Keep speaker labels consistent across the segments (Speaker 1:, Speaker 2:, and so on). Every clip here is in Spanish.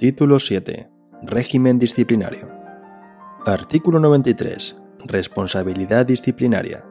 Speaker 1: Título 7. Régimen disciplinario. Artículo 93. Responsabilidad disciplinaria.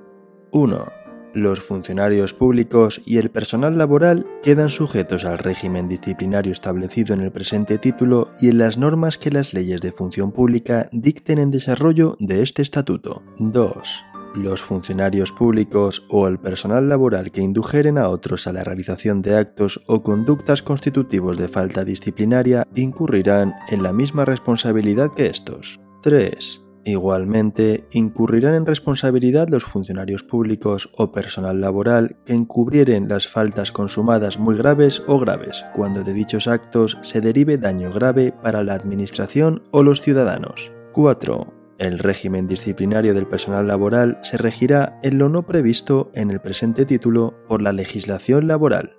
Speaker 1: 1. Los funcionarios públicos y el personal laboral quedan sujetos al régimen disciplinario establecido en el presente título y en las normas que las leyes de función pública dicten en desarrollo de este estatuto. 2. Los funcionarios públicos o el personal laboral que indujeren a otros a la realización de actos o conductas constitutivos de falta disciplinaria incurrirán en la misma responsabilidad que estos. 3. Igualmente, incurrirán en responsabilidad los funcionarios públicos o personal laboral que encubrieren las faltas consumadas muy graves o graves, cuando de dichos actos se derive daño grave para la Administración o los ciudadanos. 4. El régimen disciplinario del personal laboral se regirá en lo no previsto en el presente título por la legislación laboral.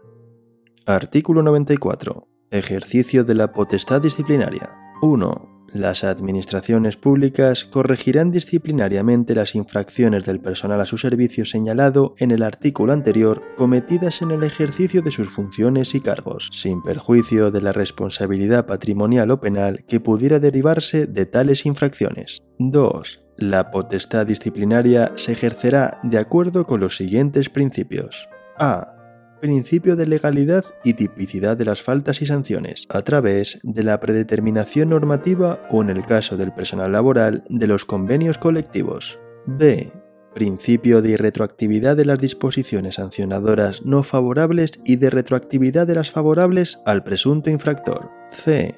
Speaker 1: Artículo 94. Ejercicio de la potestad disciplinaria. 1. Las administraciones públicas corregirán disciplinariamente las infracciones del personal a su servicio señalado en el artículo anterior cometidas en el ejercicio de sus funciones y cargos, sin perjuicio de la responsabilidad patrimonial o penal que pudiera derivarse de tales infracciones. 2. La potestad disciplinaria se ejercerá de acuerdo con los siguientes principios. A principio de legalidad y tipicidad de las faltas y sanciones, a través de la predeterminación normativa o, en el caso del personal laboral, de los convenios colectivos. B. Principio de irretroactividad de las disposiciones sancionadoras no favorables y de retroactividad de las favorables al presunto infractor. C.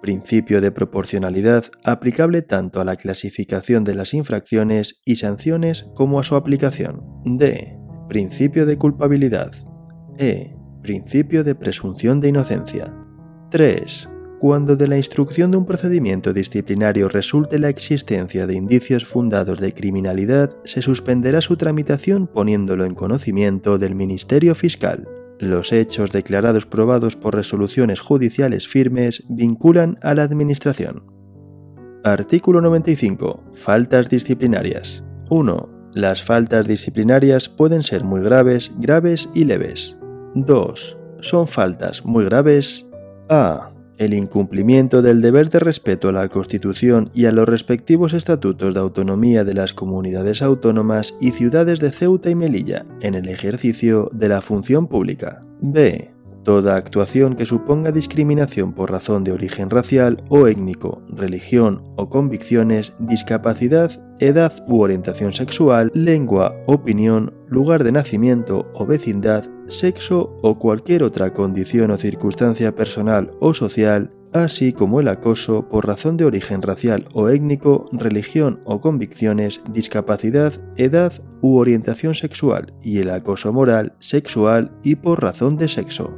Speaker 1: Principio de proporcionalidad aplicable tanto a la clasificación de las infracciones y sanciones como a su aplicación. D. Principio de culpabilidad. E. Principio de presunción de inocencia. 3. Cuando de la instrucción de un procedimiento disciplinario resulte la existencia de indicios fundados de criminalidad, se suspenderá su tramitación poniéndolo en conocimiento del Ministerio Fiscal. Los hechos declarados probados por resoluciones judiciales firmes vinculan a la Administración. Artículo 95. Faltas disciplinarias. 1. Las faltas disciplinarias pueden ser muy graves, graves y leves. 2. Son faltas muy graves. A. El incumplimiento del deber de respeto a la Constitución y a los respectivos estatutos de autonomía de las comunidades autónomas y ciudades de Ceuta y Melilla en el ejercicio de la función pública. B. Toda actuación que suponga discriminación por razón de origen racial o étnico, religión o convicciones, discapacidad, edad u orientación sexual, lengua, opinión, lugar de nacimiento o vecindad, sexo o cualquier otra condición o circunstancia personal o social, así como el acoso por razón de origen racial o étnico, religión o convicciones, discapacidad, edad u orientación sexual, y el acoso moral, sexual y por razón de sexo.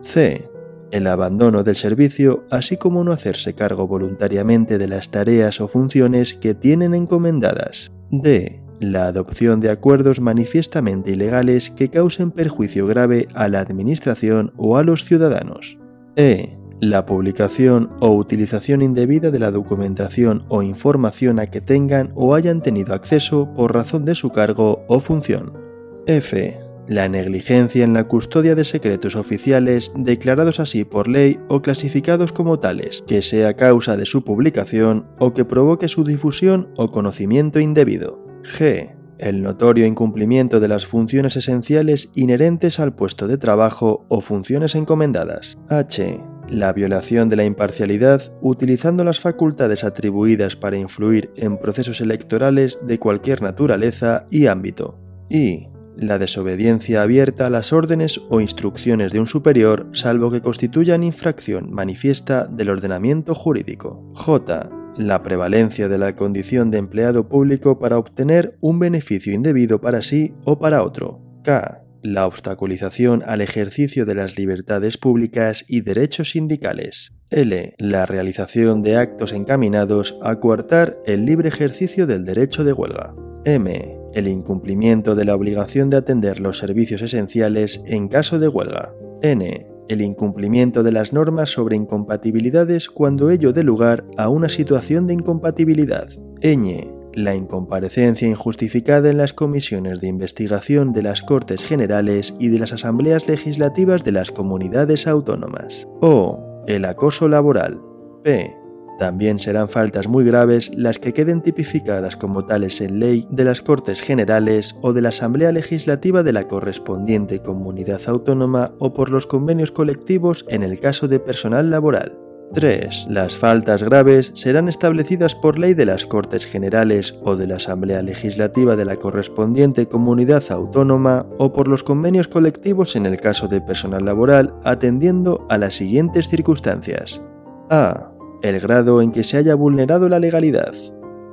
Speaker 1: C. El abandono del servicio, así como no hacerse cargo voluntariamente de las tareas o funciones que tienen encomendadas. D. La adopción de acuerdos manifiestamente ilegales que causen perjuicio grave a la Administración o a los ciudadanos. E. La publicación o utilización indebida de la documentación o información a que tengan o hayan tenido acceso por razón de su cargo o función. F la negligencia en la custodia de secretos oficiales declarados así por ley o clasificados como tales, que sea causa de su publicación o que provoque su difusión o conocimiento indebido. G. El notorio incumplimiento de las funciones esenciales inherentes al puesto de trabajo o funciones encomendadas. H. La violación de la imparcialidad utilizando las facultades atribuidas para influir en procesos electorales de cualquier naturaleza y ámbito. I la desobediencia abierta a las órdenes o instrucciones de un superior salvo que constituyan infracción manifiesta del ordenamiento jurídico. J. La prevalencia de la condición de empleado público para obtener un beneficio indebido para sí o para otro. K. La obstaculización al ejercicio de las libertades públicas y derechos sindicales. L. La realización de actos encaminados a coartar el libre ejercicio del derecho de huelga. M el incumplimiento de la obligación de atender los servicios esenciales en caso de huelga. N. El incumplimiento de las normas sobre incompatibilidades cuando ello dé lugar a una situación de incompatibilidad. Ñ. La incomparecencia injustificada en las comisiones de investigación de las Cortes Generales y de las Asambleas Legislativas de las Comunidades Autónomas. O. El acoso laboral. P. También serán faltas muy graves las que queden tipificadas como tales en ley de las Cortes Generales o de la Asamblea Legislativa de la correspondiente comunidad autónoma o por los convenios colectivos en el caso de personal laboral. 3. Las faltas graves serán establecidas por ley de las Cortes Generales o de la Asamblea Legislativa de la correspondiente comunidad autónoma o por los convenios colectivos en el caso de personal laboral atendiendo a las siguientes circunstancias. A. El grado en que se haya vulnerado la legalidad.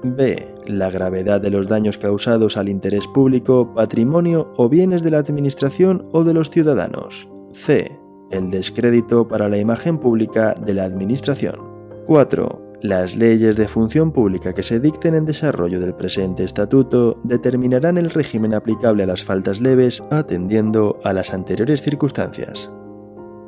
Speaker 1: B. La gravedad de los daños causados al interés público, patrimonio o bienes de la Administración o de los ciudadanos. C el descrédito para la imagen pública de la Administración. 4. Las leyes de función pública que se dicten en desarrollo del presente estatuto determinarán el régimen aplicable a las faltas leves atendiendo a las anteriores circunstancias.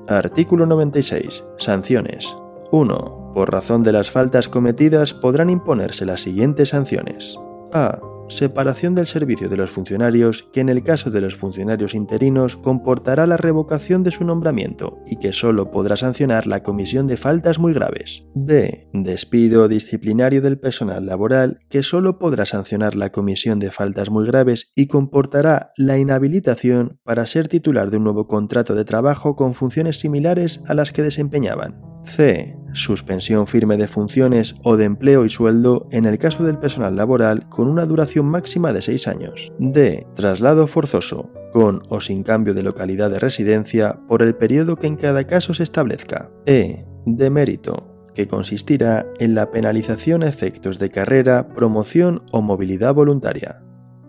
Speaker 1: Artículo 96. Sanciones. 1. Por razón de las faltas cometidas podrán imponerse las siguientes sanciones. A separación del servicio de los funcionarios que en el caso de los funcionarios interinos comportará la revocación de su nombramiento y que solo podrá sancionar la comisión de faltas muy graves. B. Despido disciplinario del personal laboral que solo podrá sancionar la comisión de faltas muy graves y comportará la inhabilitación para ser titular de un nuevo contrato de trabajo con funciones similares a las que desempeñaban. C. Suspensión firme de funciones o de empleo y sueldo en el caso del personal laboral con una duración máxima de 6 años. D. Traslado forzoso, con o sin cambio de localidad de residencia por el periodo que en cada caso se establezca. E. De mérito, que consistirá en la penalización a efectos de carrera, promoción o movilidad voluntaria.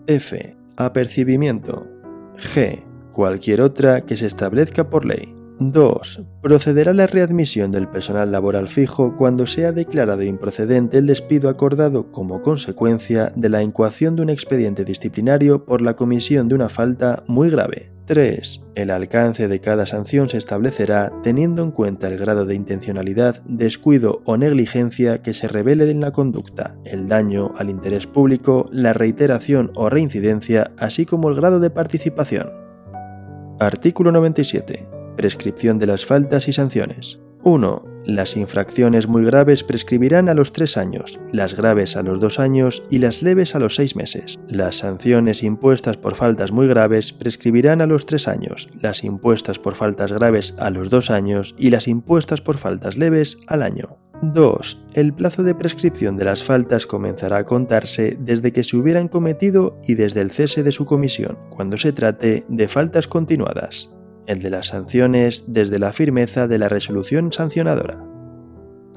Speaker 1: F. Apercibimiento. G. Cualquier otra que se establezca por ley. 2. Procederá la readmisión del personal laboral fijo cuando sea declarado improcedente el despido acordado como consecuencia de la incoación de un expediente disciplinario por la comisión de una falta muy grave. 3. El alcance de cada sanción se establecerá teniendo en cuenta el grado de intencionalidad, descuido o negligencia que se revele en la conducta, el daño al interés público, la reiteración o reincidencia, así como el grado de participación. Artículo 97. Prescripción de las faltas y sanciones. 1. Las infracciones muy graves prescribirán a los 3 años, las graves a los 2 años y las leves a los 6 meses. Las sanciones impuestas por faltas muy graves prescribirán a los 3 años, las impuestas por faltas graves a los 2 años y las impuestas por faltas leves al año. 2. El plazo de prescripción de las faltas comenzará a contarse desde que se hubieran cometido y desde el cese de su comisión, cuando se trate de faltas continuadas el de las sanciones desde la firmeza de la resolución sancionadora.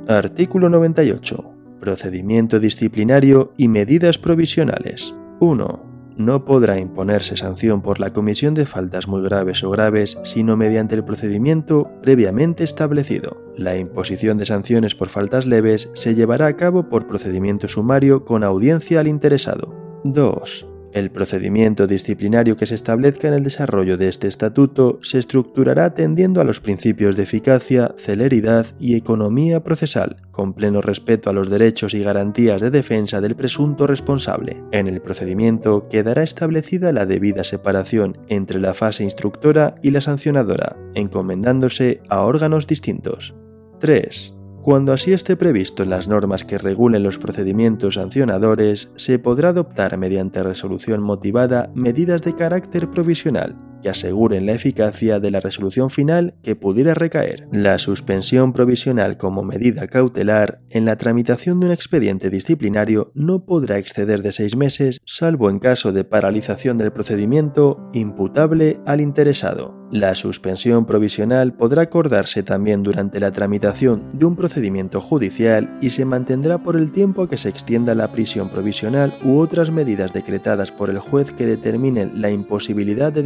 Speaker 1: Artículo 98. Procedimiento disciplinario y medidas provisionales. 1. No podrá imponerse sanción por la comisión de faltas muy graves o graves sino mediante el procedimiento previamente establecido. La imposición de sanciones por faltas leves se llevará a cabo por procedimiento sumario con audiencia al interesado. 2. El procedimiento disciplinario que se establezca en el desarrollo de este estatuto se estructurará atendiendo a los principios de eficacia, celeridad y economía procesal, con pleno respeto a los derechos y garantías de defensa del presunto responsable. En el procedimiento quedará establecida la debida separación entre la fase instructora y la sancionadora, encomendándose a órganos distintos. 3. Cuando así esté previsto en las normas que regulen los procedimientos sancionadores, se podrá adoptar mediante resolución motivada medidas de carácter provisional que aseguren la eficacia de la resolución final que pudiera recaer. La suspensión provisional como medida cautelar en la tramitación de un expediente disciplinario no podrá exceder de seis meses, salvo en caso de paralización del procedimiento imputable al interesado. La suspensión provisional podrá acordarse también durante la tramitación de un procedimiento judicial y se mantendrá por el tiempo que se extienda la prisión provisional u otras medidas decretadas por el juez que determinen la imposibilidad de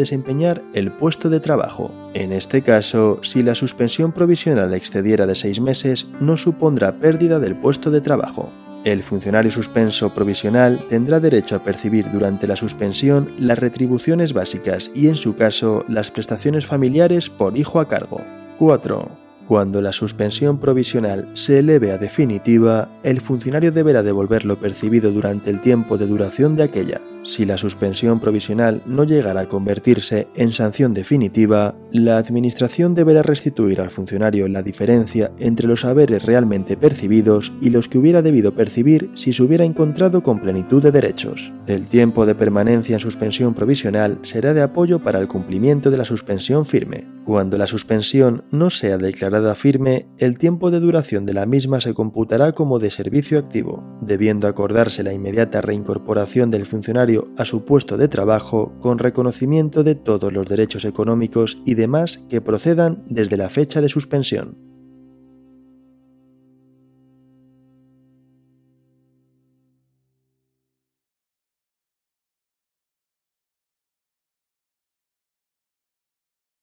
Speaker 1: el puesto de trabajo. En este caso, si la suspensión provisional excediera de seis meses, no supondrá pérdida del puesto de trabajo. El funcionario suspenso provisional tendrá derecho a percibir durante la suspensión las retribuciones básicas y, en su caso, las prestaciones familiares por hijo a cargo. 4. Cuando la suspensión provisional se eleve a definitiva, el funcionario deberá devolver lo percibido durante el tiempo de duración de aquella. Si la suspensión provisional no llegara a convertirse en sanción definitiva, la Administración deberá restituir al funcionario la diferencia entre los haberes realmente percibidos y los que hubiera debido percibir si se hubiera encontrado con plenitud de derechos. El tiempo de permanencia en suspensión provisional será de apoyo para el cumplimiento de la suspensión firme. Cuando la suspensión no sea declarada firme, el tiempo de duración de la misma se computará como de servicio activo, debiendo acordarse la inmediata reincorporación del funcionario a su puesto de trabajo con reconocimiento de todos los derechos económicos y demás que procedan desde la fecha de suspensión.